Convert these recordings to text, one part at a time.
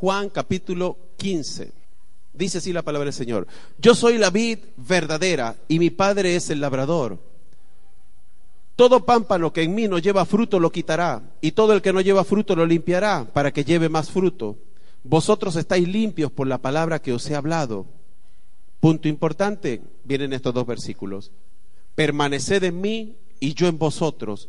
Juan capítulo 15. Dice así la palabra del Señor. Yo soy la vid verdadera y mi padre es el labrador. Todo pámpano que en mí no lleva fruto lo quitará y todo el que no lleva fruto lo limpiará para que lleve más fruto. Vosotros estáis limpios por la palabra que os he hablado. Punto importante, vienen estos dos versículos. Permaneced en mí y yo en vosotros.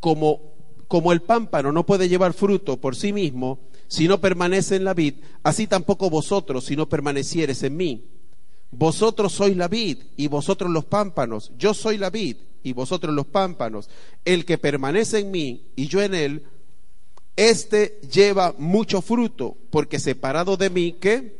Como, como el pámpano no puede llevar fruto por sí mismo, si no permanece en la vid, así tampoco vosotros si no permanecieres en mí. Vosotros sois la vid y vosotros los pámpanos. Yo soy la vid y vosotros los pámpanos. El que permanece en mí y yo en él, éste lleva mucho fruto, porque separado de mí, ¿qué?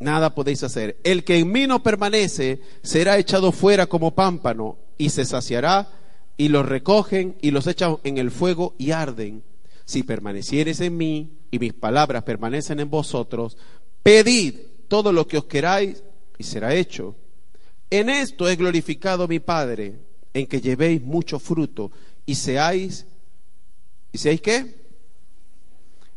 Nada podéis hacer. El que en mí no permanece será echado fuera como pámpano y se saciará y los recogen y los echan en el fuego y arden. Si permanecieres en mí y mis palabras permanecen en vosotros, pedid todo lo que os queráis y será hecho. En esto es glorificado mi Padre, en que llevéis mucho fruto y seáis, ¿y seáis qué?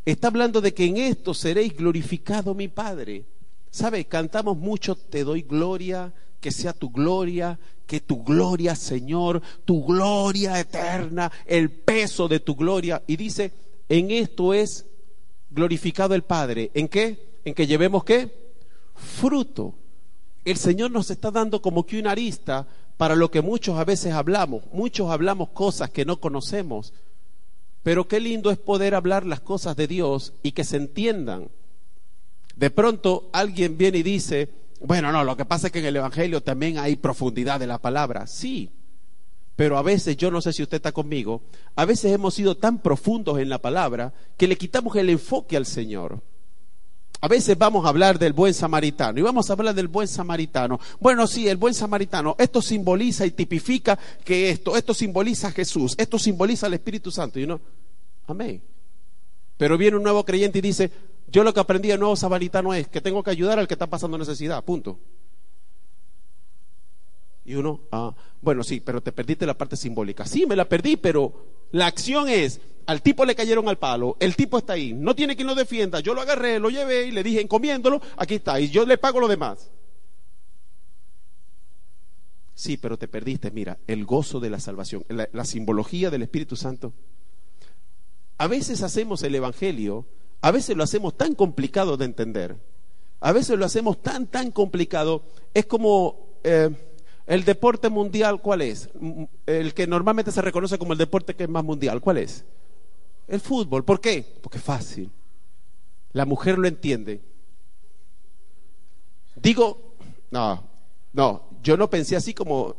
Está hablando de que en esto seréis glorificado mi Padre. ¿Sabe? Cantamos mucho, te doy gloria, que sea tu gloria, que tu gloria, Señor, tu gloria eterna, el peso de tu gloria. Y dice, en esto es glorificado el Padre. ¿En qué? En que llevemos qué? Fruto. El Señor nos está dando como que una arista para lo que muchos a veces hablamos. Muchos hablamos cosas que no conocemos. Pero qué lindo es poder hablar las cosas de Dios y que se entiendan. De pronto alguien viene y dice, bueno, no, lo que pasa es que en el Evangelio también hay profundidad de la palabra. Sí, pero a veces, yo no sé si usted está conmigo, a veces hemos sido tan profundos en la palabra que le quitamos el enfoque al Señor. A veces vamos a hablar del buen samaritano y vamos a hablar del buen samaritano. Bueno, sí, el buen samaritano, esto simboliza y tipifica que esto, esto simboliza a Jesús, esto simboliza al Espíritu Santo. Y uno, amén. Pero viene un nuevo creyente y dice, yo lo que aprendí del nuevo samaritano es que tengo que ayudar al que está pasando necesidad, punto. Y uno, ah, bueno, sí, pero te perdiste la parte simbólica. Sí, me la perdí, pero la acción es, al tipo le cayeron al palo, el tipo está ahí, no tiene quien lo defienda, yo lo agarré, lo llevé y le dije, encomiéndolo, aquí está, y yo le pago lo demás. Sí, pero te perdiste, mira, el gozo de la salvación, la simbología del Espíritu Santo. A veces hacemos el Evangelio a veces lo hacemos tan complicado de entender. A veces lo hacemos tan, tan complicado. Es como eh, el deporte mundial, ¿cuál es? El que normalmente se reconoce como el deporte que es más mundial, ¿cuál es? El fútbol. ¿Por qué? Porque es fácil. La mujer lo entiende. Digo, no, no, yo no pensé así como...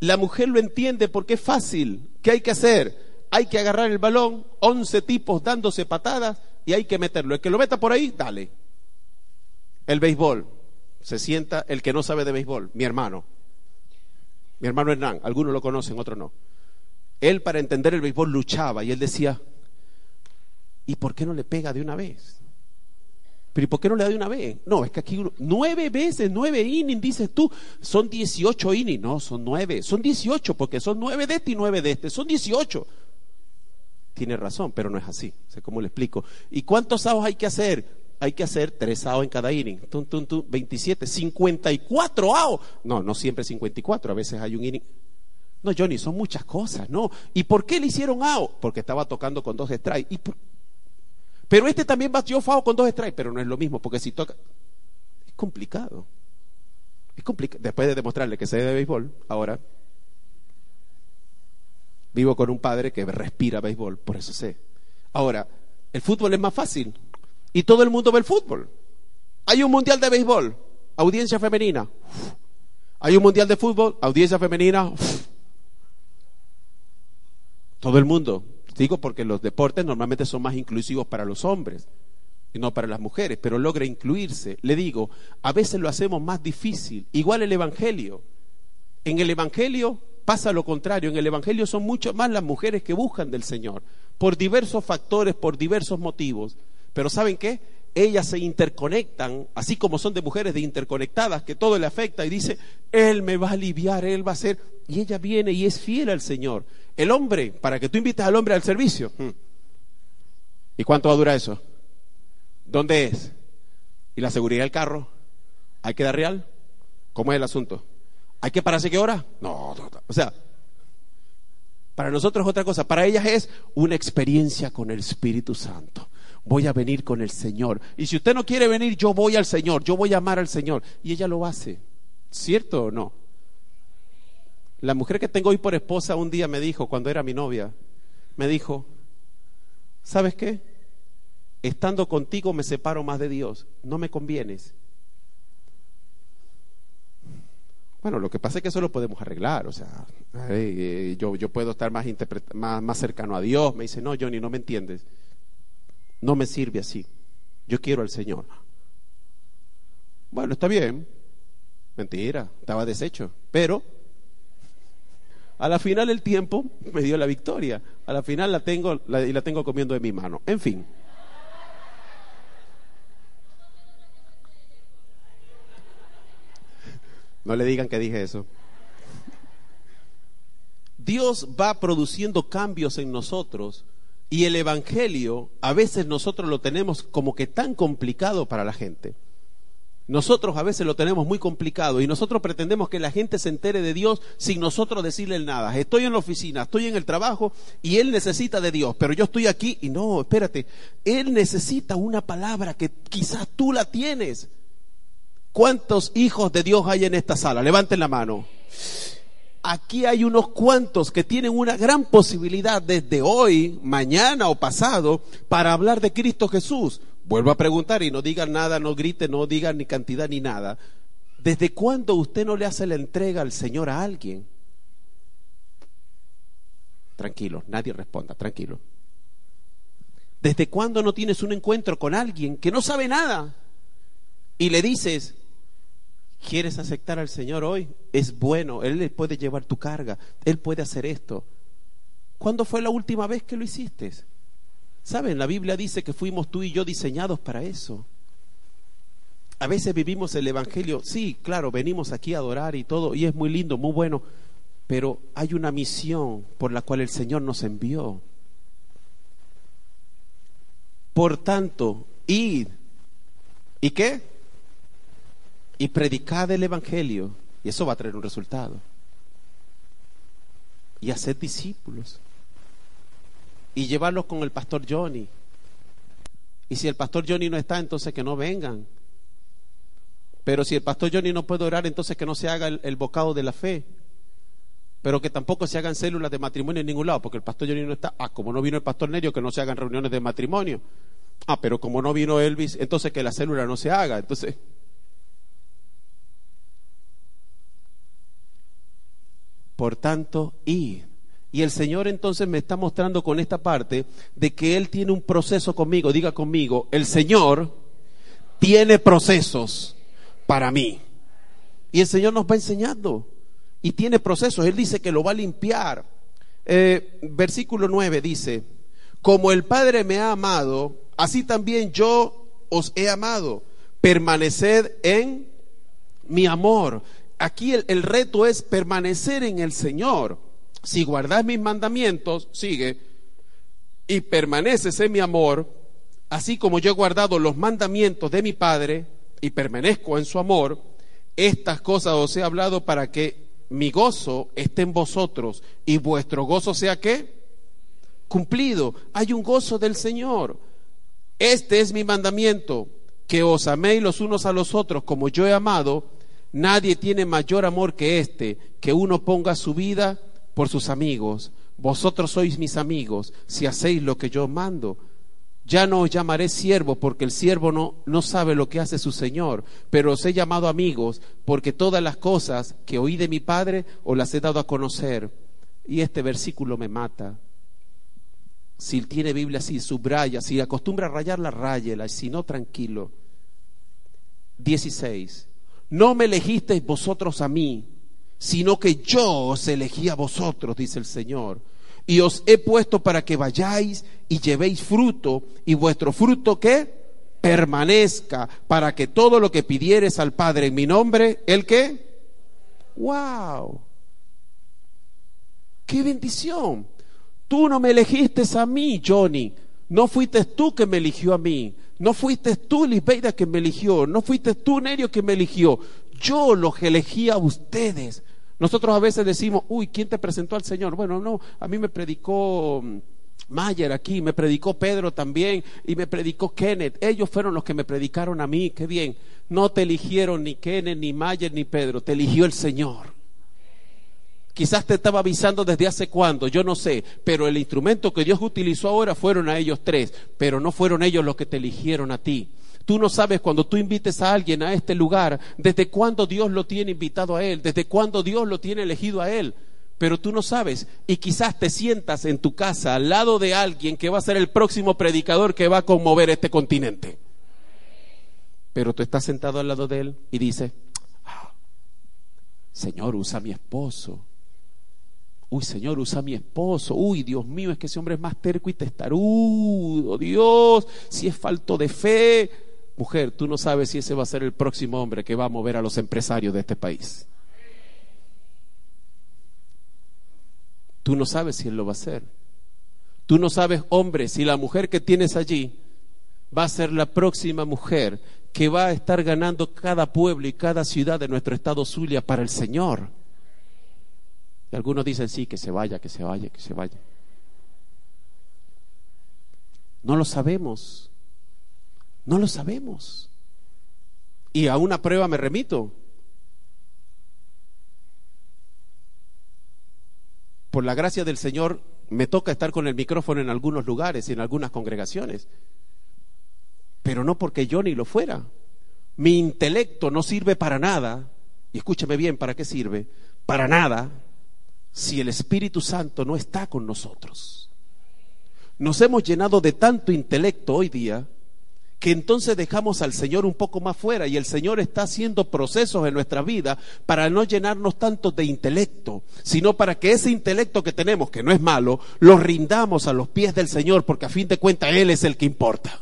La mujer lo entiende porque es fácil. ¿Qué hay que hacer? Hay que agarrar el balón, 11 tipos dándose patadas y hay que meterlo. El que lo meta por ahí, dale. El béisbol, se sienta el que no sabe de béisbol, mi hermano. Mi hermano Hernán, algunos lo conocen, otros no. Él para entender el béisbol luchaba y él decía, ¿y por qué no le pega de una vez? Pero ¿y por qué no le da de una vez? No, es que aquí nueve veces, nueve innings, dices tú, son 18 innings. No, son nueve, son 18 porque son nueve de este y nueve de este, son 18 tiene razón, pero no es así. sé cómo le explico. ¿Y cuántos saos hay que hacer? Hay que hacer tres saos en cada inning. Tum, tum, tum, 27, 54 aos. No, no siempre 54, a veces hay un inning. No, Johnny, son muchas cosas, ¿no? ¿Y por qué le hicieron AO? Porque estaba tocando con dos strikes. Pero este también batió FAO con dos strikes, pero no es lo mismo, porque si toca. Es complicado. Es complicado. Después de demostrarle que se de béisbol, ahora Vivo con un padre que respira béisbol, por eso sé. Ahora, el fútbol es más fácil y todo el mundo ve el fútbol. Hay un mundial de béisbol, audiencia femenina. Hay un mundial de fútbol, audiencia femenina. Todo el mundo. Digo porque los deportes normalmente son más inclusivos para los hombres y no para las mujeres, pero logra incluirse. Le digo, a veces lo hacemos más difícil. Igual el Evangelio. En el Evangelio pasa lo contrario. En el Evangelio son mucho más las mujeres que buscan del Señor, por diversos factores, por diversos motivos. Pero ¿saben qué? Ellas se interconectan, así como son de mujeres de interconectadas, que todo le afecta y dice, Él me va a aliviar, Él va a ser. Y ella viene y es fiel al Señor. El hombre, para que tú invites al hombre al servicio. Hmm. ¿Y cuánto va a durar eso? ¿Dónde es? ¿Y la seguridad del carro? ¿Hay que dar real? ¿Cómo es el asunto? ¿Hay que pararse qué hora? No, no, no. O sea, para nosotros es otra cosa. Para ellas es una experiencia con el Espíritu Santo. Voy a venir con el Señor. Y si usted no quiere venir, yo voy al Señor. Yo voy a amar al Señor. Y ella lo hace. ¿Cierto o no? La mujer que tengo hoy por esposa un día me dijo, cuando era mi novia, me dijo, ¿sabes qué? Estando contigo me separo más de Dios. No me convienes. Bueno, lo que pasa es que eso lo podemos arreglar, o sea, eh, yo, yo puedo estar más, más, más cercano a Dios. Me dice, no, Johnny, no me entiendes. No me sirve así. Yo quiero al Señor. Bueno, está bien. Mentira, estaba deshecho. Pero a la final el tiempo me dio la victoria. A la final la tengo y la tengo comiendo de mi mano. En fin. No le digan que dije eso. Dios va produciendo cambios en nosotros y el Evangelio a veces nosotros lo tenemos como que tan complicado para la gente. Nosotros a veces lo tenemos muy complicado y nosotros pretendemos que la gente se entere de Dios sin nosotros decirle nada. Estoy en la oficina, estoy en el trabajo y Él necesita de Dios, pero yo estoy aquí y no, espérate, Él necesita una palabra que quizás tú la tienes. ¿Cuántos hijos de Dios hay en esta sala? Levanten la mano. Aquí hay unos cuantos que tienen una gran posibilidad desde hoy, mañana o pasado para hablar de Cristo Jesús. Vuelvo a preguntar y no digan nada, no griten, no digan ni cantidad ni nada. ¿Desde cuándo usted no le hace la entrega al Señor a alguien? Tranquilo, nadie responda, tranquilo. ¿Desde cuándo no tienes un encuentro con alguien que no sabe nada? Y le dices, ¿Quieres aceptar al Señor hoy? Es bueno, Él puede llevar tu carga, Él puede hacer esto. ¿Cuándo fue la última vez que lo hiciste? Saben, la Biblia dice que fuimos tú y yo diseñados para eso. A veces vivimos el Evangelio, sí, claro, venimos aquí a adorar y todo, y es muy lindo, muy bueno, pero hay una misión por la cual el Señor nos envió. Por tanto, id. ¿Y qué? Y predicad el Evangelio. Y eso va a traer un resultado. Y hacer discípulos. Y llevarlos con el pastor Johnny. Y si el pastor Johnny no está, entonces que no vengan. Pero si el pastor Johnny no puede orar, entonces que no se haga el, bocado de la fe. Pero que tampoco se hagan células de matrimonio en ningún lado, porque el pastor Johnny no está. Ah, como no vino el pastor Nerio, que no se hagan reuniones de matrimonio. Ah, pero como no vino Elvis, entonces que la célula no se haga. Entonces, Por tanto, y Y el Señor entonces me está mostrando con esta parte de que Él tiene un proceso conmigo. Diga conmigo, el Señor tiene procesos para mí. Y el Señor nos va enseñando. Y tiene procesos. Él dice que lo va a limpiar. Eh, versículo 9 dice, como el Padre me ha amado, así también yo os he amado. Permaneced en mi amor aquí el, reto es permanecer en el Señor. Si guardas mis mandamientos, sigue, y permaneces en mi amor, así como yo he guardado los mandamientos de mi Padre y permanezco en su amor, estas cosas os he hablado para que mi gozo esté en vosotros y vuestro gozo sea qué? Cumplido. Hay un gozo del Señor. Este es mi mandamiento, que os améis los unos a los otros como yo he amado Nadie tiene mayor amor que este, que uno ponga su vida por sus amigos. Vosotros sois mis amigos si hacéis lo que yo mando. Ya no os llamaré siervo porque el siervo no, no sabe lo que hace su Señor, pero os he llamado amigos porque todas las cosas que oí de mi Padre os las he dado a conocer. Y este versículo me mata. Si tiene Biblia así, subraya. Si acostumbra a rayarla, ráyela. Si no, tranquilo. 16. No me elegisteis vosotros a mí, sino que yo os elegí a vosotros, dice el Señor. Y os he puesto para que vayáis y llevéis fruto, y vuestro fruto que permanezca, para que todo lo que pidieres al Padre en mi nombre, ¿el qué? ¡Wow! ¡Qué bendición! Tú no me elegiste a mí, Johnny. No fuiste tú que me eligió a mí. No fuiste tú, Lisbeida, que me eligió. No fuiste tú, Nerio, que me eligió. Yo los elegí a ustedes. Nosotros a veces decimos, uy, ¿quién te presentó al Señor? Bueno, no, a mí me predicó mm, Mayer aquí, me predicó Pedro también y me predicó Kenneth. Ellos fueron los que me predicaron a mí, qué bien. No te eligieron ni Kenneth, ni Mayer, ni Pedro, te eligió el Señor. Quizás te estaba avisando desde hace cuándo, yo no sé, pero el instrumento que Dios utilizó ahora fueron a ellos tres, pero no fueron ellos los que te eligieron a ti. Tú no sabes cuando tú invites a alguien a este lugar, desde cuándo Dios lo tiene invitado a él, desde cuándo Dios lo tiene elegido a él. Pero tú no sabes y quizás te sientas en tu casa al lado de alguien que va a ser el próximo predicador que va a conmover este continente. Pero tú estás sentado al lado de él y dices, ah, Señor, usa a mi esposo Uy, Señor, usa a mi esposo. Uy, Dios mío, es que ese hombre es más terco y testarudo. Dios, si es falto de fe. Mujer, tú no sabes si ese va a ser el próximo hombre que va a mover a los empresarios de este país. Tú no sabes si él lo va a hacer. Tú no sabes, hombre, si la mujer que tienes allí va a ser la próxima mujer que va a estar ganando cada pueblo y cada ciudad de nuestro estado Zulia para el Señor. Y algunos dicen, sí, que se vaya, que se vaya, que se vaya. No lo sabemos. No lo sabemos. Y a una prueba me remito. Por la gracia del Señor me toca estar con el micrófono en algunos lugares y en algunas congregaciones. Pero no porque yo ni lo fuera. Mi intelecto no sirve para nada. Y escúcheme bien, ¿para qué sirve? Para nada si el Espíritu Santo no está con nosotros. Nos hemos llenado de tanto intelecto hoy día que entonces dejamos al Señor un poco más fuera y el Señor está haciendo procesos en nuestra vida para no llenarnos tanto de intelecto, sino para que ese intelecto que tenemos, que no es malo, lo rindamos a los pies del Señor, porque a fin de cuentas Él es el que importa.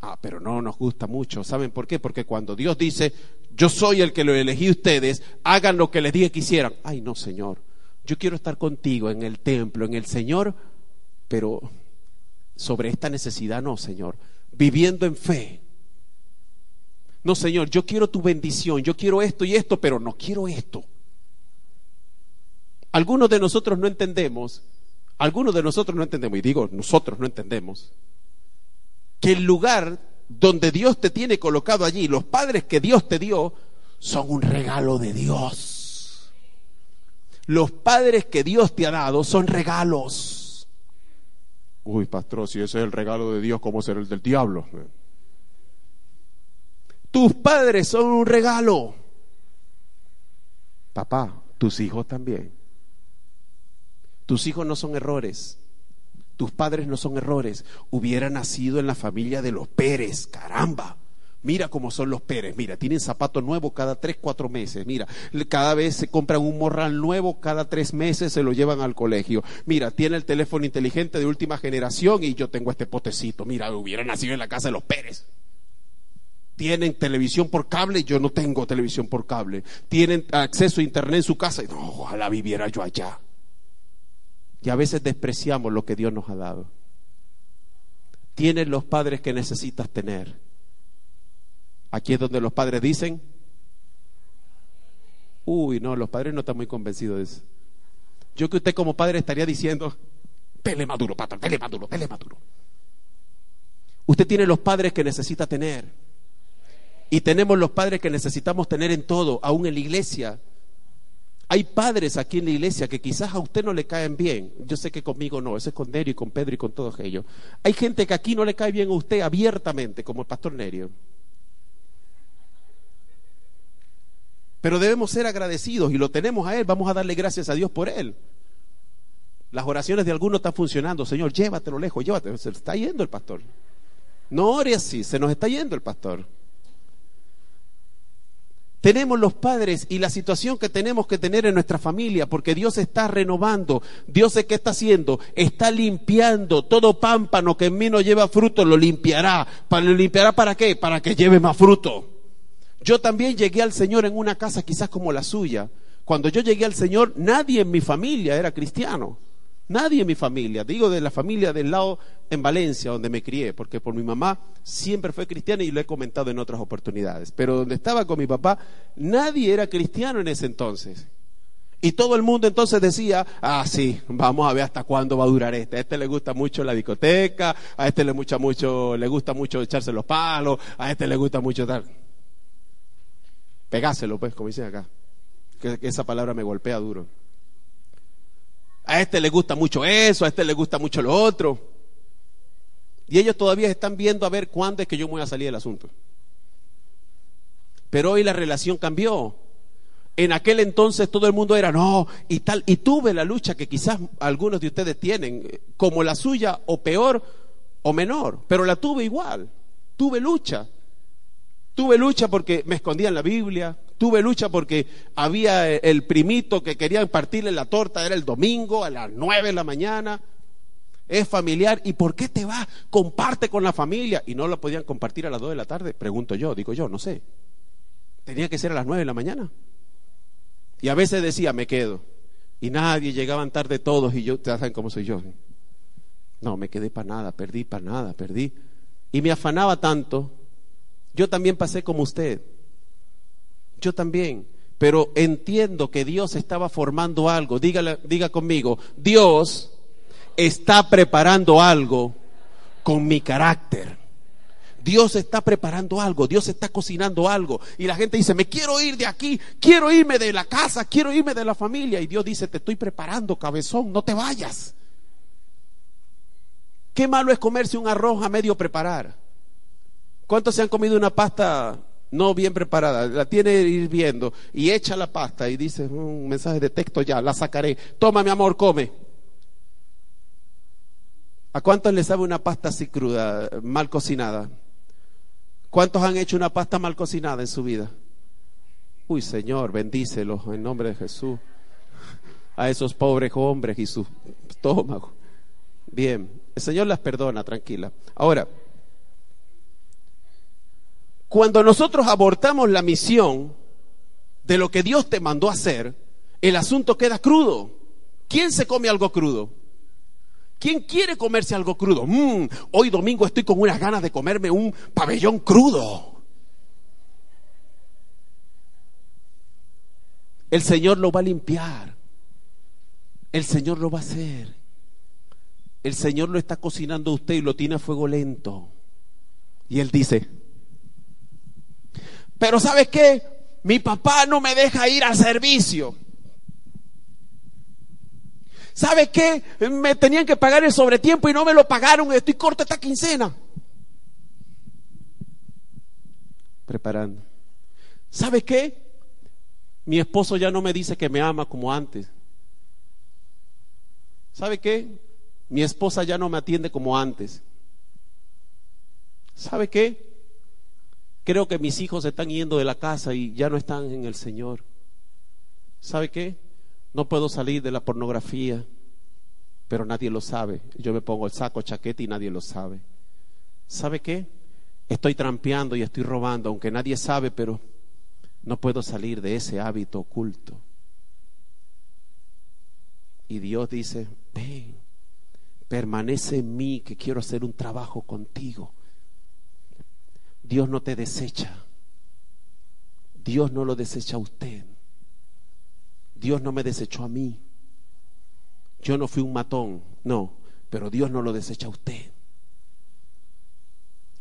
Ah, pero no nos gusta mucho. ¿Saben por qué? Porque cuando Dios dice, yo soy el que lo elegí ustedes, hagan lo que les dije que hicieran. Ay, no, Señor, yo quiero estar contigo en el templo, en el Señor, pero sobre esta necesidad no, Señor, viviendo en fe. No, Señor, yo quiero tu bendición, yo quiero esto y esto, pero no quiero esto. Algunos de nosotros no entendemos, algunos de nosotros no entendemos, y digo, nosotros no entendemos, que el lugar donde Dios te tiene colocado allí, los padres que Dios te dio, son un regalo de Dios. Los padres que Dios te ha dado son regalos. Uy, pastor, si ese es el regalo de Dios, ¿cómo será el del diablo? Tus padres son un regalo. Papá, tus hijos también. Tus hijos no son errores. Tus padres no son errores. Hubiera nacido en la familia de los Pérez. Caramba. Mira cómo son los Pérez. Mira, tienen zapatos nuevos cada tres, cuatro meses. Mira, cada vez se compran un morral nuevo, cada tres meses se lo llevan al colegio. Mira, tiene el teléfono inteligente de última generación y yo tengo este potecito. Mira, hubiera nacido en la casa de los Pérez. Tienen televisión por cable, yo no tengo televisión por cable. Tienen acceso a internet en su casa. No, ojalá viviera yo allá. Y a veces despreciamos lo que Dios nos ha dado. Tienes los padres que necesitas tener. Aquí es donde los padres dicen, uy, no, los padres no están muy convencidos de eso. Yo que usted como padre estaría diciendo, pele maduro, pata, pele maduro, pele maduro. Usted tiene los padres que necesita tener. Y tenemos los padres que necesitamos tener en todo, aún en la iglesia. Hay padres aquí en la iglesia que quizás a usted no le caen bien. Yo sé que conmigo no, ese es con Nerio y con Pedro y con todos ellos. Hay gente que aquí no le cae bien a usted abiertamente, como el pastor Nerio. Pero debemos ser agradecidos y lo tenemos a Él. Vamos a darle gracias a Dios por Él. Las oraciones de algunos están funcionando. Señor, llévatelo lejos, llévatelo. Se está yendo el pastor. No ore así, se nos está yendo el pastor. Tenemos los padres y la situación que tenemos que tener en nuestra familia, porque Dios está renovando. Dios es que está haciendo, está limpiando todo pámpano que en mí no lleva fruto, lo limpiará. ¿Para lo limpiará para qué? Para que lleve más fruto. Yo también llegué al Señor en una casa quizás como la suya. Cuando yo llegué al Señor, nadie en mi familia era cristiano. Nadie en mi familia, digo de la familia del lado en Valencia, donde me crié, porque por mi mamá siempre fue cristiana y lo he comentado en otras oportunidades. Pero donde estaba con mi papá, nadie era cristiano en ese entonces. Y todo el mundo entonces decía, ah, sí, vamos a ver hasta cuándo va a durar este. A este le gusta mucho la discoteca, a este le, mucha mucho, le gusta mucho echarse los palos, a este le gusta mucho tal. Pegáselo, pues, como dicen acá. que esa palabra me golpea duro a este le gusta mucho eso, a este le gusta mucho lo otro. Y ellos todavía están viendo a ver cuándo es que yo me voy a salir del asunto. Pero hoy la relación cambió. En aquel entonces todo el mundo era no y tal. Y tuve la lucha que quizás algunos de ustedes tienen, como la suya, o peor o menor. Pero la tuve igual. Tuve lucha. Tuve lucha porque me escondía en la Biblia, Tuve lucha porque había el primito que quería partirle la torta, era el domingo a las nueve de la mañana. Es familiar. ¿Y por qué te vas? Comparte con la familia. Y no lo podían compartir a las dos de la tarde. Pregunto yo, digo yo, no sé. Tenía que ser a las nueve de la mañana. Y a veces decía, me quedo. Y nadie, llegaban tarde todos y yo, ¿saben cómo soy yo? No, me quedé para nada, perdí para nada, perdí. Y me afanaba tanto. Yo también pasé como usted. Yo también. Pero entiendo que Dios estaba formando algo. Diga conmigo, Dios está preparando algo con mi carácter. Dios está preparando algo, Dios está cocinando algo. Y la gente dice, me quiero ir de aquí, quiero irme de la casa, quiero irme de la familia. Y Dios dice, te estoy preparando, cabezón, no te vayas. Qué malo es comerse un arroz a medio preparar. ¿Cuántos se han comido una pasta no bien preparada, la tiene hirviendo y echa la pasta y dice un mm, mensaje de texto ya, la sacaré. Toma mi amor, come. ¿A cuántos les sabe una pasta así cruda, mal cocinada? ¿Cuántos han hecho una pasta mal cocinada en su vida? Uy, Señor, bendícelos en nombre de Jesús. A esos pobres hombres y su estómago. Bien, el Señor las perdona, tranquila. Ahora, cuando nosotros abortamos la misión de lo que Dios te mandó a hacer, el asunto queda crudo. ¿Quién se come algo crudo? ¿Quién quiere comerse algo crudo? Mm, hoy domingo estoy con unas ganas de comerme un pabellón crudo. El Señor lo va a limpiar. El Señor lo va a hacer. El Señor lo está cocinando a usted y lo tiene a fuego lento. Y Él dice, pero ¿sabes qué? Mi papá no me deja ir al servicio. ¿Sabes qué? Me tenían que pagar el sobretiempo y no me lo pagaron. Estoy corto esta quincena. Preparando. ¿Sabes qué? Mi esposo ya no me dice que me ama como antes. ¿Sabe qué? Mi esposa ya no me atiende como antes. ¿Sabe qué? Creo que mis hijos se están yendo de la casa y ya no están en el Señor. ¿Sabe qué? No puedo salir de la pornografía, pero nadie lo sabe. Yo me pongo el saco, chaqueta y nadie lo sabe. ¿Sabe qué? Estoy trampeando y estoy robando, aunque nadie sabe, pero no puedo salir de ese hábito oculto. Y Dios dice, ven, permanece en mí que quiero hacer un trabajo contigo. Dios no te desecha. Dios no lo desecha a usted. Dios no me desechó a mí. Yo no fui un matón, no, pero Dios no lo desecha a usted.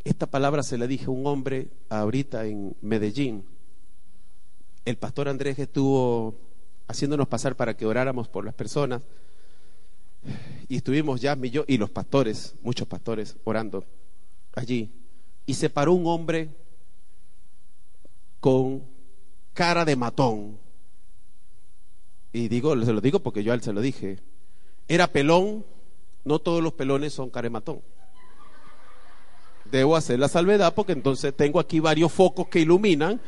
Esta palabra se la dije a un hombre ahorita en Medellín. El pastor Andrés estuvo haciéndonos pasar para que oráramos por las personas. Y estuvimos ya, y los pastores, muchos pastores, orando allí y se paró un hombre con cara de matón. Y digo, se lo digo porque yo a él se lo dije. Era pelón, no todos los pelones son carematón. Debo hacer la salvedad porque entonces tengo aquí varios focos que iluminan.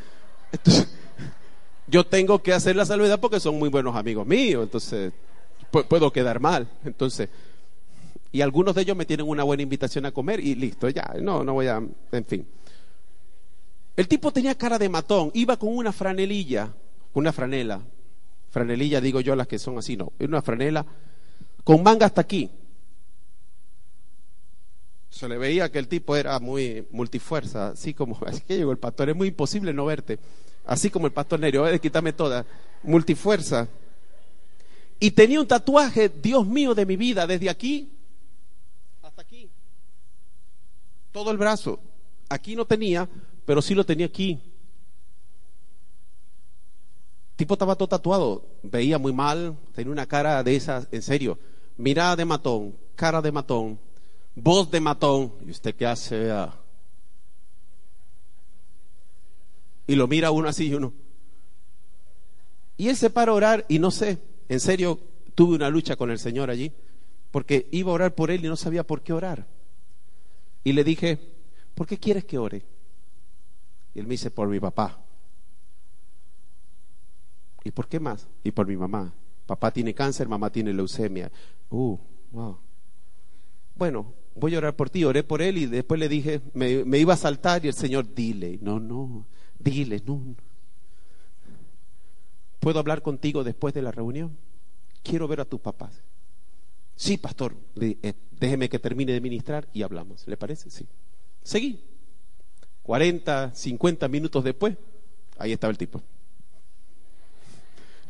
Yo tengo que hacer la salvedad porque son muy buenos amigos míos, entonces puedo quedar mal. Entonces, y algunos de ellos me tienen una buena invitación a comer y listo, ya, no, no voy a, en fin. El tipo tenía cara de matón, iba con una franelilla, una franela, franelilla digo yo las que son así, no, una franela con manga hasta aquí. Se le veía que el tipo era muy multifuerza, así como, así que llegó el pastor, es muy imposible no verte, así como el pastor Nerio, de quítame toda, multifuerza. Y tenía un tatuaje, Dios mío de mi vida, desde aquí todo el brazo. Aquí no tenía, pero sí lo tenía aquí. tipo estaba todo tatuado, veía muy mal, tenía una cara de esas, en serio, mirada de matón, cara de matón, voz de matón. ¿Y usted qué hace? Ah. Y lo mira uno así y uno. Y él se para a orar y no sé, en serio, tuve una lucha con el Señor allí, porque iba a orar por él y no sabía por qué orar. Y le dije, ¿por qué quieres que ore? Y él me dice, por mi papá. ¿Y por qué más? Y por mi mamá. Papá tiene cáncer, mamá tiene leucemia. Uh, wow. Bueno, voy a orar por ti. Oré por él y después le dije, me, iba a saltar y el Señor, dile, no, no, dile, no. ¿Puedo hablar contigo después de la reunión? Quiero ver a tus papás. Sí, pastor, eh, déjeme que termine de ministrar y hablamos. ¿Le parece? Sí. Seguí. 40, 50 minutos después, ahí estaba el tipo.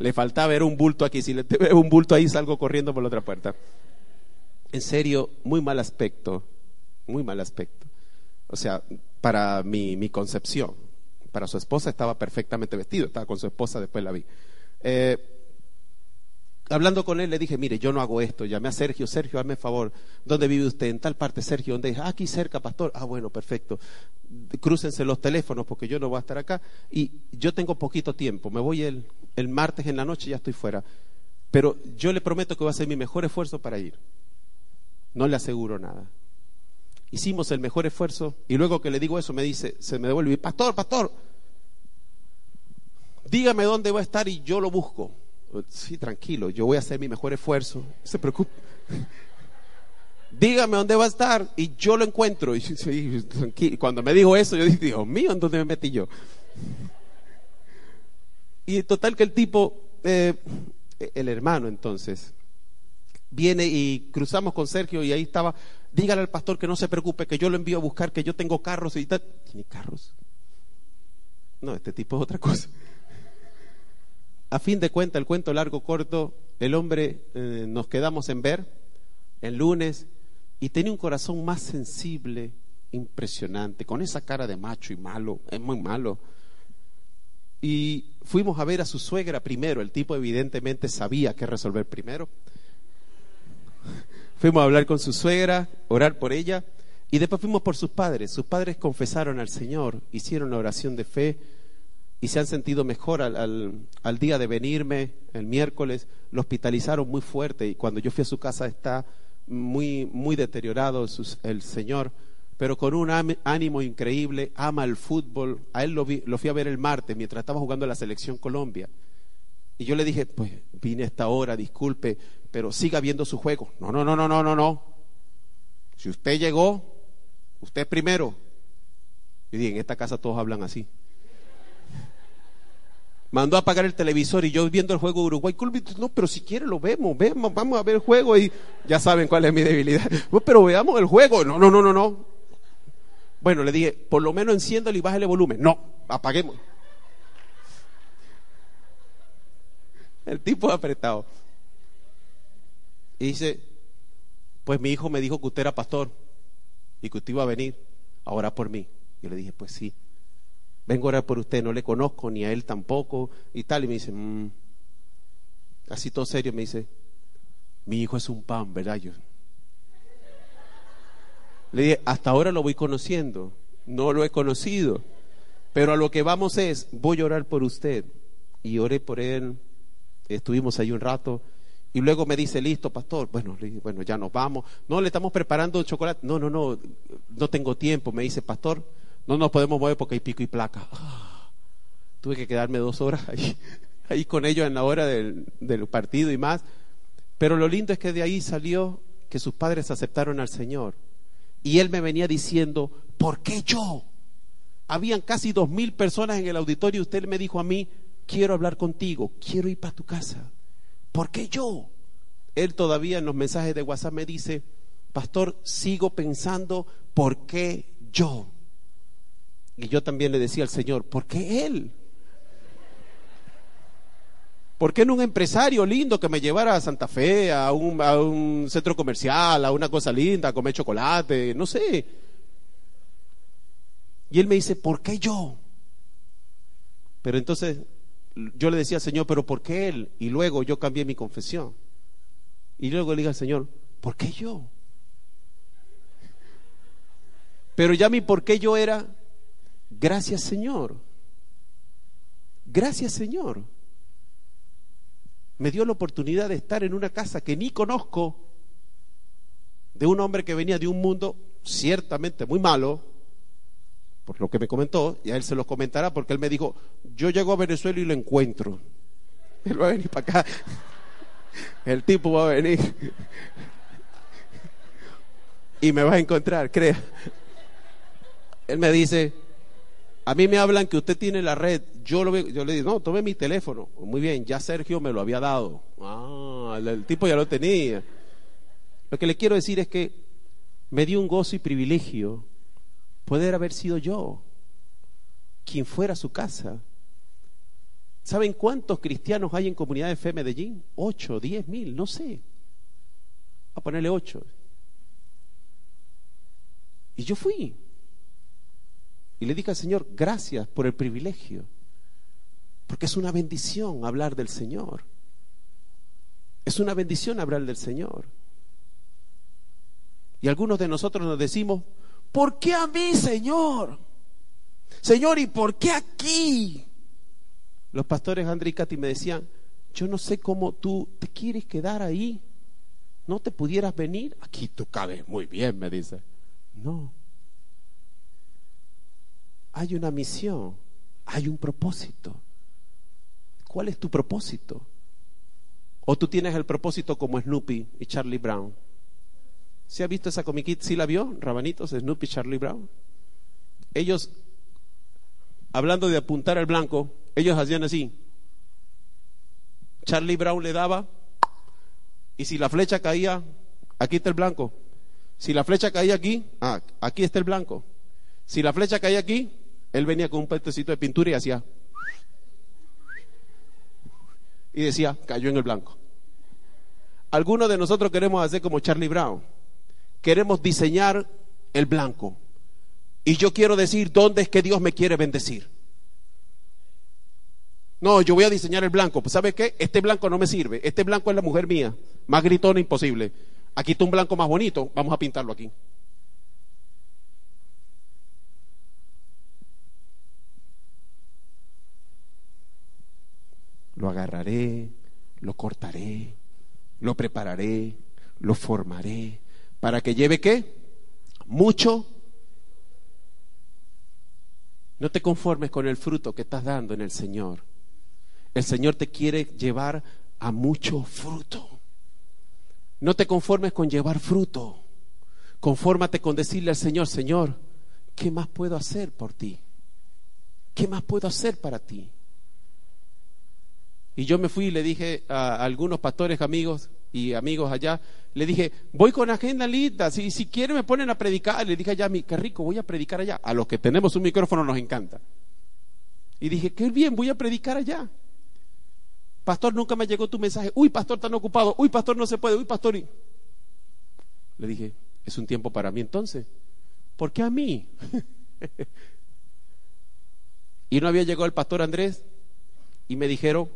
Le faltaba ver un bulto aquí. Si le veo un bulto ahí, salgo corriendo por la otra puerta. En serio, muy mal aspecto. Muy mal aspecto. O sea, para mi, mi concepción. Para su esposa estaba perfectamente vestido. Estaba con su esposa, después la vi. Eh, hablando con él, le dije, mire, yo no hago esto. Llamé a Sergio, Sergio, hazme favor. ¿Dónde vive usted? En tal parte, Sergio. ¿Dónde? Ah, aquí cerca, pastor. Ah, bueno, perfecto. Crúcense los teléfonos porque yo no voy a estar acá. Y yo tengo poquito tiempo. Me voy el, el martes en la noche ya estoy fuera. Pero yo le prometo que voy a hacer mi mejor esfuerzo para ir. No le aseguro nada. Hicimos el mejor esfuerzo y luego que le digo eso me dice, se me devuelve, pastor, pastor, dígame dónde va a estar y yo lo busco. Sí, tranquilo, yo voy a hacer mi mejor esfuerzo. No se preocupe. Dígame dónde va a estar y yo lo encuentro. Y cuando me dijo eso, yo dije, Dios mío, ¿en dónde me metí yo? Y total que el tipo, eh, el hermano entonces, viene y cruzamos con Sergio y ahí estaba, dígale al pastor que no se preocupe, que yo lo envío a buscar, que yo tengo carros y tal. ¿Tiene carros? No, este tipo es otra cosa. A fin de cuentas, el cuento largo, corto, el hombre eh, nos quedamos en ver el lunes y tenía un corazón más sensible, impresionante, con esa cara de macho y malo, es muy malo. Y fuimos a ver a su suegra primero, el tipo evidentemente sabía qué resolver primero. Fuimos a hablar con su suegra, orar por ella, y después fuimos por sus padres. Sus padres confesaron al Señor, hicieron la oración de fe, y se han sentido mejor al, al, día de venirme el miércoles. Lo hospitalizaron muy fuerte y cuando yo fui a su casa está muy, muy deteriorado el Señor, pero con un ánimo increíble, ama el fútbol. A él lo, lo fui a ver el martes mientras estaba jugando la selección Colombia. Y yo le dije, pues vine a esta hora, disculpe, pero siga viendo su juego. No, no, no, no, no, no, no. Si usted llegó, usted primero. Y en esta casa todos hablan así mandó a apagar el televisor y yo viendo el juego de Uruguay, no, pero si quiere lo vemos, vemos, vamos a ver el juego y ya saben cuál es mi debilidad. pero veamos el juego. No, no, no, no, no. Bueno, le dije, por lo menos enciéndalo y bájale volumen. No, apaguemos. El tipo apretado. Y dice, pues mi hijo me dijo que usted era pastor y que usted iba a venir a orar por mí. Yo le dije, pues sí vengo a orar por usted, no le conozco ni a él tampoco y tal. Y me dice, mm". así todo serio, me dice, mi hijo es un pan, ¿verdad? Yo le dije, hasta ahora lo voy conociendo, no lo he conocido, pero a lo que vamos es, voy a orar por usted. Y oré por él, estuvimos ahí un rato Y luego me dice, listo, pastor. Bueno, bueno, ya nos vamos. No, le estamos preparando chocolate. No, no, no, no tengo tiempo. Me dice, pastor, no nos podemos mover porque hay pico y placa. Ah, tuve que quedarme dos horas ahí, ahí con ellos en la hora del, del partido y más. Pero lo lindo es que de ahí salió que sus padres aceptaron al Señor. Y él me venía diciendo, ¿por qué yo? Habían casi dos mil personas en el auditorio y usted me dijo a mí, quiero hablar contigo, quiero ir para tu casa. ¿Por qué yo? Él todavía en los mensajes de WhatsApp me dice, pastor, sigo pensando, ¿por qué yo? Y yo también le decía al Señor, ¿por qué Él? ¿Por qué no un empresario lindo que me llevara a Santa Fe, a un, a un centro comercial, a una cosa linda, a comer chocolate, no sé? Y él me dice, ¿por qué yo? Pero entonces yo le decía al Señor, pero ¿por qué Él? Y luego yo cambié mi confesión. Y luego le dije al Señor, ¿por qué yo? Pero ya mi por qué yo era, gracias Señor. Gracias Señor. Me dio la oportunidad de estar en una casa que ni conozco, de un hombre que venía de un mundo ciertamente muy malo, por lo que me comentó, y a él se lo comentará, porque él me dijo, yo llego a Venezuela y lo encuentro. Él va a venir para acá. El tipo va a venir. Y me va a encontrar, crea. Él me dice, a mí me hablan que usted tiene la red. Yo, lo, yo le digo, no, tome mi teléfono. Muy bien, ya Sergio me lo había dado. Ah, el tipo ya lo tenía. Lo que le quiero decir es que me dio un gozo y privilegio poder haber sido yo quien fuera a su casa. ¿Saben cuántos cristianos hay en Comunidad de Fe Medellín? Ocho, diez mil, no sé. A ponerle ocho. Y yo fui. Y le dije al Señor, gracias por el privilegio. Porque es una bendición hablar del Señor. Es una bendición hablar del Señor. Y algunos de nosotros nos decimos, ¿por qué a mí, Señor? Señor, ¿y por qué aquí? Los pastores André y Katy me decían, yo no sé cómo tú te quieres quedar ahí. ¿No te pudieras venir? Aquí tú cabes muy bien, me dice. No. Hay una misión, hay un propósito. ¿Cuál es tu propósito? ¿O tú tienes el propósito como Snoopy y Charlie Brown? ¿Se ha visto esa comiquita? ¿Sí la vio? Rabanitos, Snoopy, Charlie Brown. Ellos, hablando de apuntar al blanco, ellos hacían así. Charlie Brown le daba, y si la flecha caía, aquí está el blanco. Si la flecha caía aquí, ah, aquí está el blanco. Si la flecha caía aquí, él venía con un petecito de pintura y hacía. Y decía, cayó en el blanco. Algunos de nosotros queremos hacer como Charlie Brown queremos diseñar el blanco. Y yo quiero decir dónde es que Dios me quiere bendecir. No, yo voy a diseñar el blanco. Pues ¿sabe qué? Este blanco no me sirve. Este blanco es la mujer mía. Más gritona imposible. Aquí está un blanco más bonito. Vamos a pintarlo aquí. Lo agarraré, lo cortaré, lo prepararé, lo formaré, para que lleve qué? Mucho. No te conformes con el fruto que estás dando en el Señor. El Señor te quiere llevar a mucho fruto. No te conformes con llevar fruto. Confórmate con decirle al Señor, Señor, ¿qué más puedo hacer por ti? ¿Qué más puedo hacer para ti? Y yo me fui y le dije a algunos pastores amigos y amigos allá, le dije, voy con agenda lista, si, si quieren me ponen a predicar. Le dije allá, qué rico, voy a predicar allá. A los que tenemos un micrófono nos encanta. Y dije, qué bien, voy a predicar allá. Pastor, nunca me llegó tu mensaje. Uy, pastor, tan ocupado. Uy, pastor, no se puede. Uy, pastor. Y... Le dije, es un tiempo para mí entonces. ¿Por qué a mí? y no había llegado el pastor Andrés y me dijeron,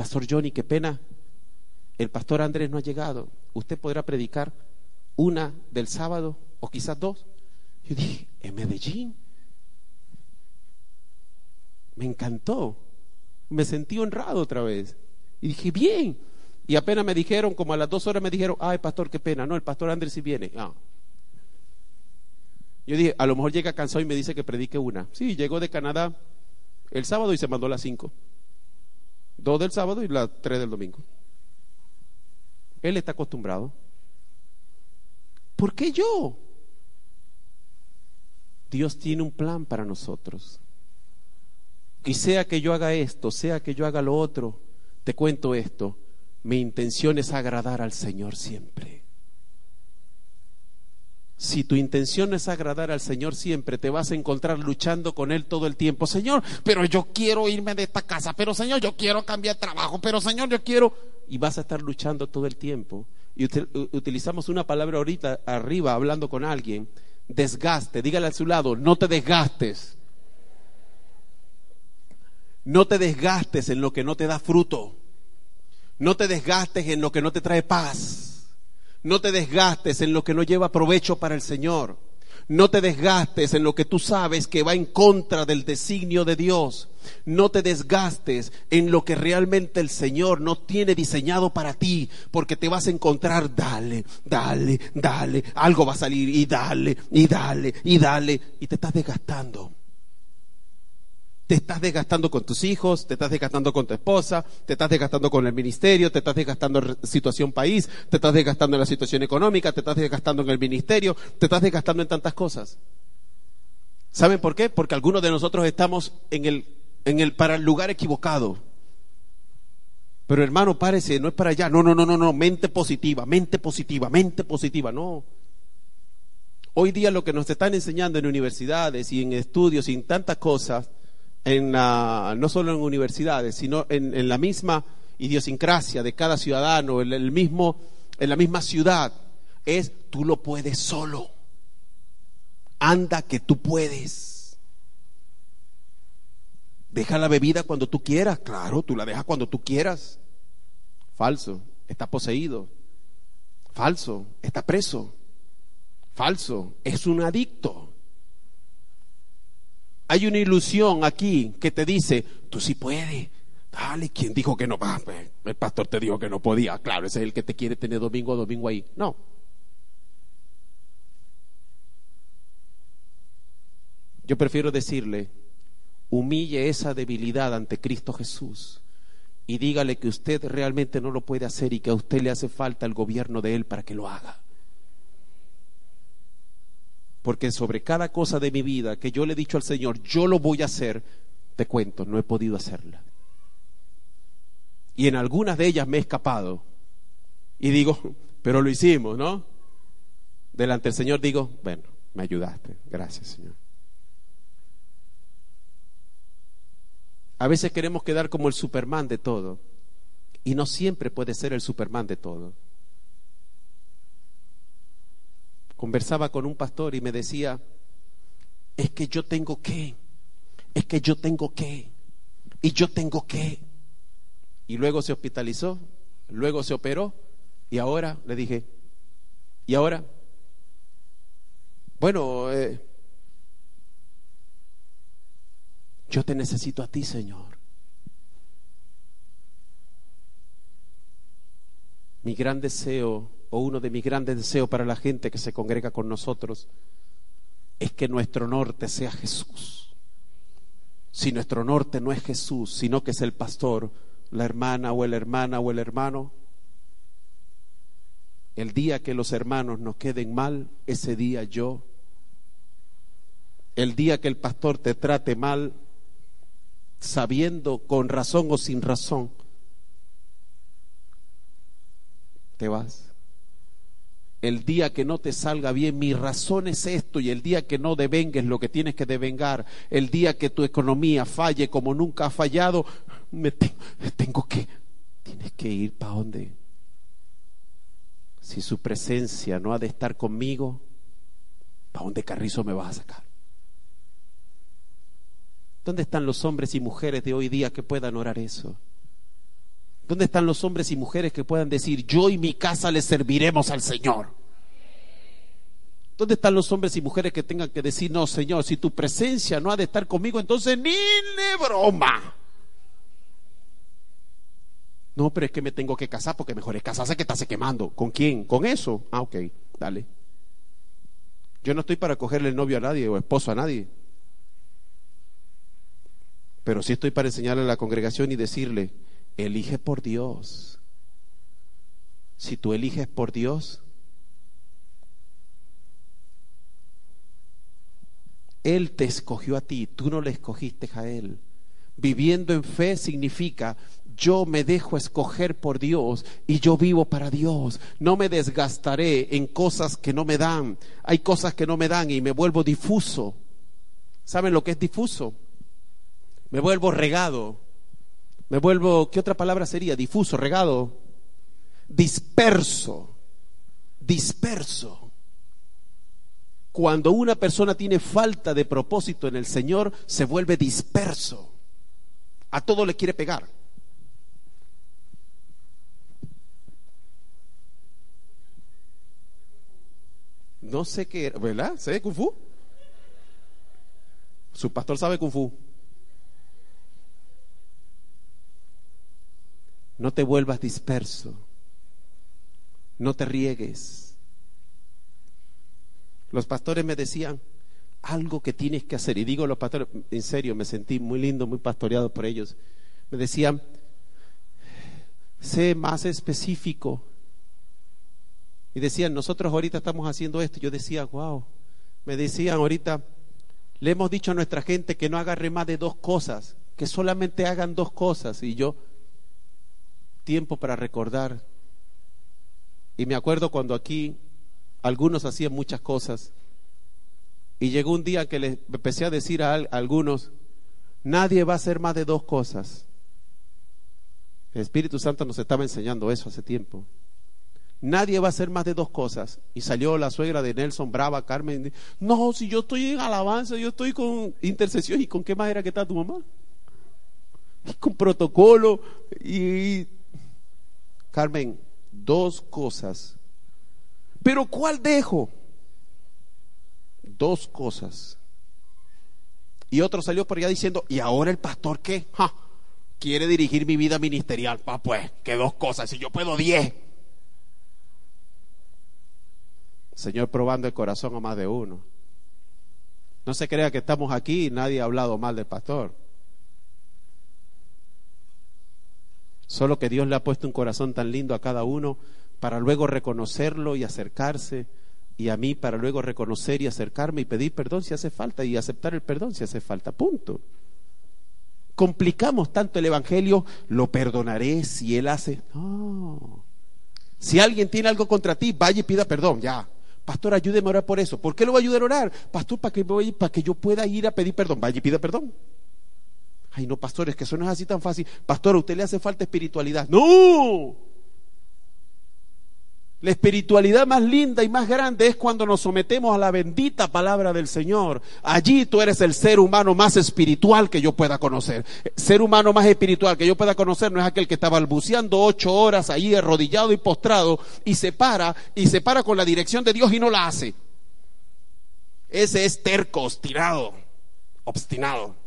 Pastor Johnny, qué pena, el pastor Andrés no ha llegado, usted podrá predicar una del sábado o quizás dos. Yo dije, en Medellín. Me encantó, me sentí honrado otra vez. Y dije, bien. Y apenas me dijeron, como a las dos horas me dijeron, ay, pastor, qué pena. No, el pastor Andrés sí viene. Ah. Yo dije, a lo mejor llega cansado y me dice que predique una. Sí, llegó de Canadá el sábado y se mandó a las cinco. Dos del sábado y las tres del domingo. Él está acostumbrado. ¿Por qué yo? Dios tiene un plan para nosotros. Y sea que yo haga esto, sea que yo haga lo otro, te cuento esto. Mi intención es agradar al Señor siempre. Si tu intención es agradar al Señor siempre, te vas a encontrar luchando con Él todo el tiempo. Señor, pero yo quiero irme de esta casa, pero Señor, yo quiero cambiar trabajo, pero Señor, yo quiero... Y vas a estar luchando todo el tiempo. Y utilizamos una palabra ahorita arriba hablando con alguien, desgaste. Dígale a su lado, no te desgastes. No te desgastes en lo que no te da fruto. No te desgastes en lo que no te trae paz. No te desgastes en lo que no lleva provecho para el Señor. No te desgastes en lo que tú sabes que va en contra del designio de Dios. No te desgastes en lo que realmente el Señor no tiene diseñado para ti, porque te vas a encontrar, dale, dale, dale, algo va a salir y dale, y dale, y dale, y te estás desgastando. Te estás desgastando con tus hijos, te estás desgastando con tu esposa, te estás desgastando con el ministerio, te estás desgastando en situación país, te estás desgastando en la situación económica, te estás desgastando en el ministerio, te estás desgastando en tantas cosas. ¿Saben por qué? Porque algunos de nosotros estamos en el, en el para el lugar equivocado. Pero hermano, párese, no es para allá. No, no, no, no, no, mente positiva, mente positiva, mente positiva, no. Hoy día lo que nos están enseñando en universidades y en estudios y en tantas cosas en no solo en universidades, sino en, la misma idiosincrasia de cada ciudadano, en, el mismo, en la misma ciudad, es tú lo puedes solo. Anda que tú puedes. Deja la bebida cuando tú quieras, claro, tú la dejas cuando tú quieras. Falso, está poseído. Falso, está preso. Falso, es un adicto. Hay una ilusión aquí que te dice, tú sí puedes. Dale, ¿quién dijo que no? Ah, pues, el pastor te dijo que no podía. Claro, ese es el que te quiere tener domingo domingo ahí. No. Yo prefiero decirle, humille esa debilidad ante Cristo Jesús y dígale que usted realmente no lo puede hacer y que a usted le hace falta el gobierno de Él para que lo haga. Porque sobre cada cosa de mi vida que yo le he dicho al Señor, yo lo voy a hacer, te cuento, no he podido hacerla. Y en algunas de ellas me he escapado. Y digo, pero lo hicimos, ¿no? Delante del Señor digo, bueno, me ayudaste, gracias Señor. A veces queremos quedar como el Superman de todo. Y no siempre puede ser el Superman de todo. Conversaba con un pastor y me decía, es que yo tengo que, es que yo tengo que, y yo tengo que. Y luego se hospitalizó, luego se operó, y ahora le dije, ¿y ahora? Bueno, eh, yo te necesito a ti, Señor. Mi gran deseo o uno de mis grandes deseos para la gente que se congrega con nosotros es que nuestro norte sea Jesús. Si nuestro norte no es Jesús, sino que es el pastor, la hermana o el hermana o el hermano, el día que los hermanos nos queden mal, ese día yo, el día que el pastor te trate mal, sabiendo con razón o sin razón, te vas el día que no te salga bien, mi razón es esto, y el día que no devengues lo que tienes que devengar, el día que tu economía falle como nunca ha fallado, me tengo, que, tienes que ir para donde. Si su presencia no ha de estar conmigo, ¿para dónde Carrizo me vas a sacar? ¿Dónde están los hombres y mujeres de hoy día que puedan orar eso? ¿Dónde están los hombres y mujeres que puedan decir, yo y mi casa le serviremos al Señor? ¿Dónde están los hombres y mujeres que tengan que decir, no, Señor, si tu presencia no ha de estar conmigo, entonces ni de broma? No, pero es que me tengo que casar porque mejor es casarse que estarse quemando. ¿Con quién? ¿Con eso? Ah, ok, dale. Yo no estoy para cogerle novio a nadie o esposo a nadie. Pero sí estoy para enseñarle a la congregación y decirle, elige por Dios. Si tú eliges por Dios, Él te escogió a ti, tú no le escogiste a Él. Viviendo en fe significa yo me dejo escoger por Dios y yo vivo para Dios. No me desgastaré en cosas que no me dan. Hay cosas que no me dan y me vuelvo difuso. ¿Saben lo que es difuso? Me vuelvo regado. Me vuelvo, ¿qué otra palabra sería? Difuso, regado. Disperso. Disperso. Cuando una persona tiene falta de propósito en el Señor, se vuelve disperso. A todo le quiere pegar. No sé qué, ¿verdad? ¿Sabe Kung Fu? Su pastor sabe Kung Fu. No te vuelvas disperso. No te riegues. Los pastores me decían algo que tienes que hacer. Y digo los pastores, en serio, me sentí muy lindo, muy pastoreado por ellos. Me decían, sé más específico y decían, nosotros ahorita estamos haciendo esto. Yo decía, wow. Me decían ahorita, le hemos dicho a nuestra gente que no agarre más de dos cosas, que solamente hagan dos cosas. Y yo, tiempo para recordar. Y me acuerdo cuando aquí algunos hacían muchas cosas. Y llegó un día que les empecé a decir a, algunos, nadie va a hacer más de dos cosas. El Espíritu Santo nos estaba enseñando eso hace tiempo. Nadie va a hacer más de dos cosas. Y salió la suegra de Nelson Brava, Carmen. No, si yo estoy en alabanza, yo estoy con intercesión. ¿Y con qué manera que está tu mamá? Y con protocolo. Y. Carmen, dos cosas. Pero ¿cuál dejo? Dos cosas. Y otro salió por allá diciendo, ¿y ahora el pastor qué? Quiere dirigir mi vida ministerial. Pa, pues, que dos cosas. Si yo puedo diez. Señor probando el corazón a más de uno. No se crea que estamos aquí y nadie ha hablado mal del pastor. Solo que Dios le ha puesto un corazón tan lindo a cada uno para luego reconocerlo y acercarse y a mí para luego reconocer y acercarme y pedir perdón si hace falta y aceptar el perdón si hace falta. Punto. Complicamos tanto el Evangelio, lo perdonaré si él hace. No. Si alguien tiene algo contra ti, vaya y pida perdón, ya. Pastor, ayúdeme a orar por eso. ¿Por qué lo voy a ayudar a orar? Pastor, para que, para que yo pueda ir a pedir perdón. Vaya y pida perdón. Ay, no, pastor, es que eso no es así tan fácil. Pastor, a usted le hace falta espiritualidad. No. La espiritualidad más linda y más grande es cuando nos sometemos a la bendita palabra del Señor. Allí tú eres el ser humano más espiritual que yo pueda conocer. Ser humano más espiritual que yo pueda conocer no es aquel que está balbuceando ocho horas ahí arrodillado y postrado y se para y se para con la dirección de Dios y no la hace. Ese es terco, obstinado, obstinado.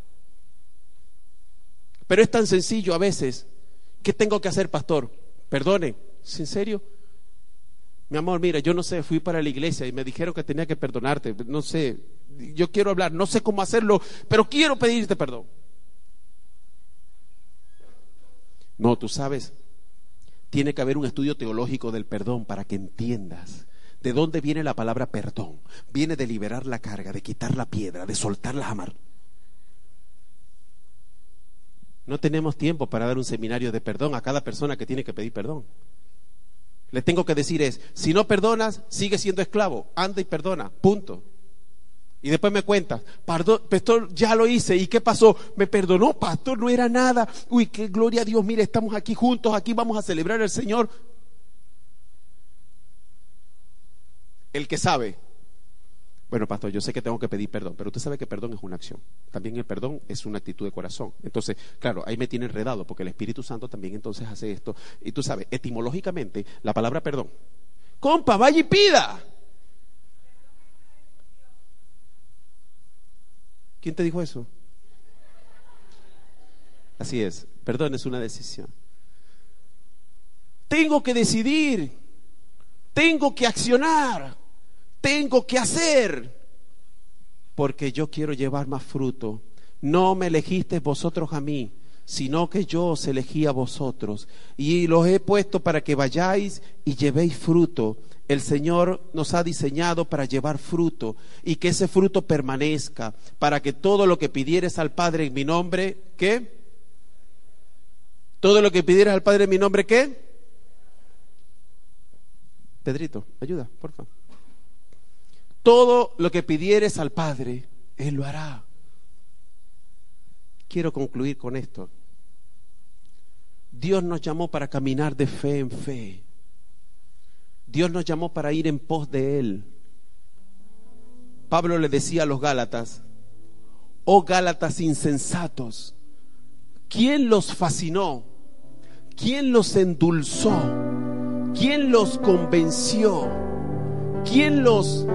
Pero es tan sencillo a veces. ¿Qué tengo que hacer, pastor? Perdone. ¿En serio? Mi amor, mira, yo no sé, fui para la iglesia y me dijeron que tenía que perdonarte. No sé, yo quiero hablar, no sé cómo hacerlo, pero quiero pedirte perdón. No, tú sabes, tiene que haber un estudio teológico del perdón para que entiendas de dónde viene la palabra perdón. Viene de liberar la carga, de quitar la piedra, de soltar la amar. No tenemos tiempo para dar un seminario de perdón a cada persona que tiene que pedir perdón le tengo que decir es, si no perdonas, sigue siendo esclavo, anda y perdona, punto. Y después me cuentas, pastor, ya lo hice, ¿y qué pasó? Me perdonó, pastor, no era nada. Uy, qué gloria a Dios, mire, estamos aquí juntos, aquí vamos a celebrar al Señor. El que sabe, bueno, pastor, yo sé que tengo que pedir perdón, pero usted sabe que perdón es una acción. También el perdón es una actitud de corazón. Entonces, claro, ahí me tiene enredado porque el Espíritu Santo también entonces hace esto. Y tú sabes, etimológicamente, la palabra perdón. Compa, vaya y pida. ¿Quién te dijo eso? Así es, perdón es una decisión. Tengo que decidir. Tengo que accionar. Tengo que hacer. Porque yo quiero llevar más fruto. No me elegisteis vosotros a mí, sino que yo os elegí a vosotros. Y los he puesto para que vayáis y llevéis fruto. El Señor nos ha diseñado para llevar fruto y que ese fruto permanezca, para que todo lo que pidieres al Padre en mi nombre, ¿qué? Todo lo que pidieras al Padre en mi nombre, ¿qué? Pedrito, ayuda, por favor. Todo lo que pidieres al Padre, Él lo hará. Quiero concluir con esto. Dios nos llamó para caminar de fe en fe. Dios nos llamó para ir en pos de Él. Pablo le decía a los Gálatas, oh Gálatas insensatos, ¿quién los fascinó? ¿Quién los endulzó? ¿Quién los convenció? ¿Quién los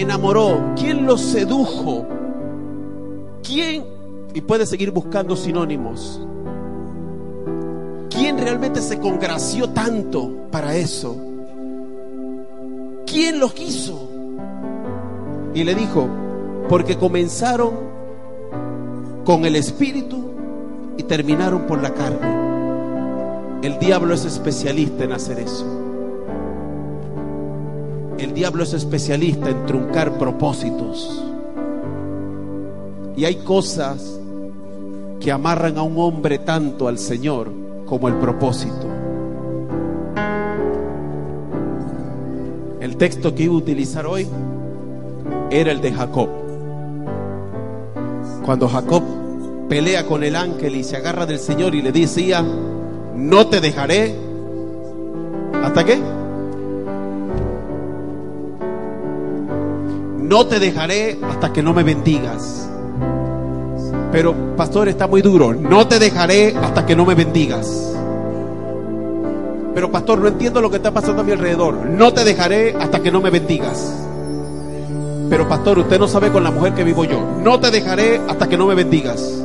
enamoró? ¿Quién los sedujo? ¿Quién? Y puede seguir buscando sinónimos. ¿Quién realmente se congració tanto para eso? ¿Quién los quiso? Y le dijo, porque comenzaron con el espíritu y terminaron por la carne. El diablo es especialista en hacer eso. El diablo es especialista en truncar propósitos. Y hay cosas que amarran a un hombre tanto al Señor como el propósito. El texto que iba a utilizar hoy era el de Jacob. Cuando Jacob pelea con el ángel y se agarra del Señor y le decía, no te dejaré. ¿Hasta qué? No te dejaré hasta que no me bendigas. Pero, pastor, está muy duro. No te dejaré hasta que no me bendigas. Pero, pastor, no entiendo lo que está pasando a mi alrededor. No te dejaré hasta que no me bendigas. Pero, pastor, usted no sabe con la mujer que vivo yo. No te dejaré hasta que no me bendigas.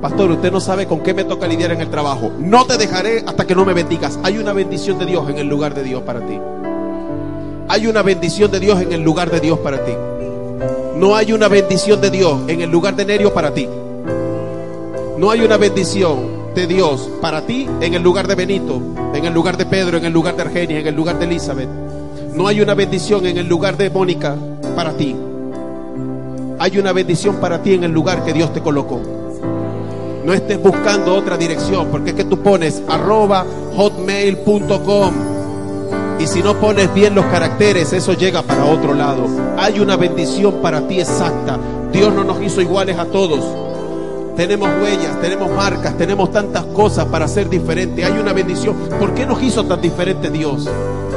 Pastor, usted no sabe con qué me toca lidiar en el trabajo. No te dejaré hasta que no me bendigas. Hay una bendición de Dios en el lugar de Dios para ti. Hay una bendición de Dios en el lugar de Dios para ti. No hay una bendición de Dios en el lugar de Nerio para ti. No hay una bendición de Dios para ti en el lugar de Benito, en el lugar de Pedro, en el lugar de Argenia, en el lugar de Elizabeth. No hay una bendición en el lugar de Mónica para ti. Hay una bendición para ti en el lugar que Dios te colocó. No estés buscando otra dirección, porque es que tú pones arroba hotmail.com y si no pones bien los caracteres, eso llega para otro lado. Hay una bendición para ti exacta. Dios no nos hizo iguales a todos. Tenemos huellas, tenemos marcas, tenemos tantas cosas para ser diferentes. Hay una bendición. ¿Por qué nos hizo tan diferente Dios?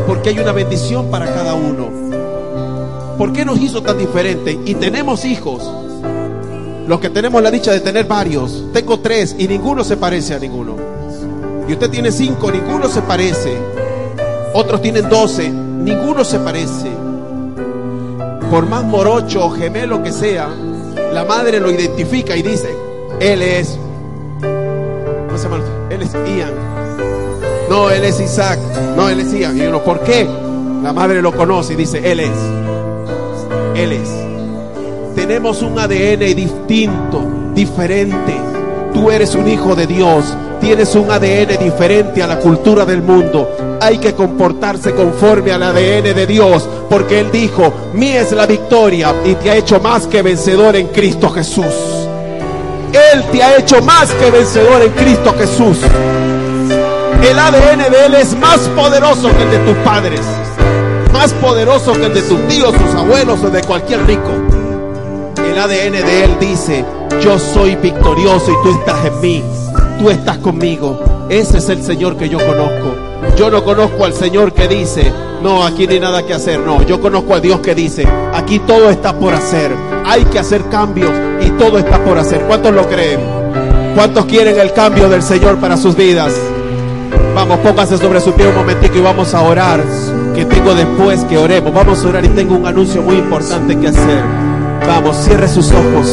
Porque hay una bendición para cada uno. ¿Por qué nos hizo tan diferente? Y tenemos hijos. Los que tenemos la dicha de tener varios. Tengo tres y ninguno se parece a ninguno. Y usted tiene cinco, ninguno se parece otros tienen 12, ninguno se parece. Por más morocho o gemelo que sea, la madre lo identifica y dice, él es, no se llama? Él es Ian. No, él es Isaac. No, él es Ian. Y uno, ¿por qué? La madre lo conoce y dice, él es. Él es. Tenemos un ADN distinto, diferente. Tú eres un hijo de Dios. Tienes un ADN diferente a la cultura del mundo hay que comportarse conforme al ADN de Dios, porque Él dijo, mía es la victoria y te ha hecho más que vencedor en Cristo Jesús. Él te ha hecho más que vencedor en Cristo Jesús. El ADN de Él es más poderoso que el de tus padres, más poderoso que el de tus tíos, tus abuelos o de cualquier rico. El ADN de Él dice, yo soy victorioso y tú estás en mí, tú estás conmigo. Ese es el Señor que yo conozco. Yo no conozco al Señor que dice, no, aquí no hay nada que hacer. No, yo conozco a Dios que dice, aquí todo está por hacer. Hay que hacer cambios y todo está por hacer. ¿Cuántos lo creen? ¿Cuántos quieren el cambio del Señor para sus vidas? Vamos, póngase sobre su pie un momentico y vamos a orar. Que tengo después que oremos. Vamos a orar y tengo un anuncio muy importante que hacer. Vamos, cierre sus ojos.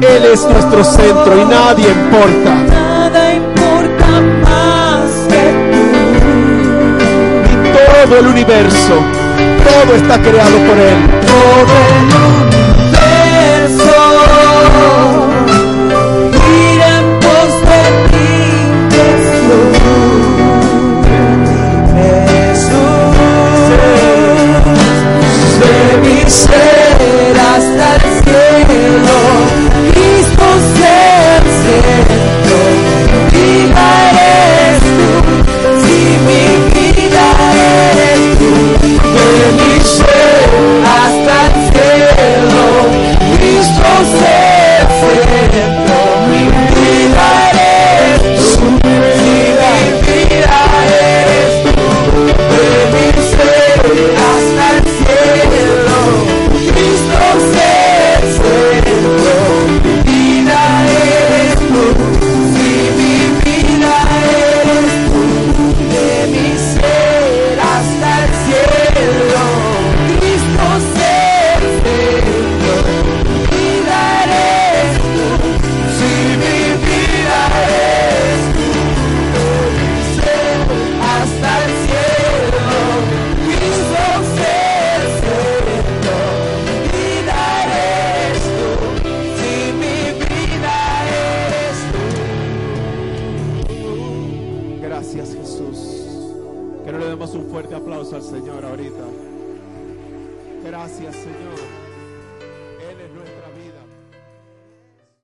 Él es nuestro centro y nadie importa. todo el universo. Todo está creado por Él. Todo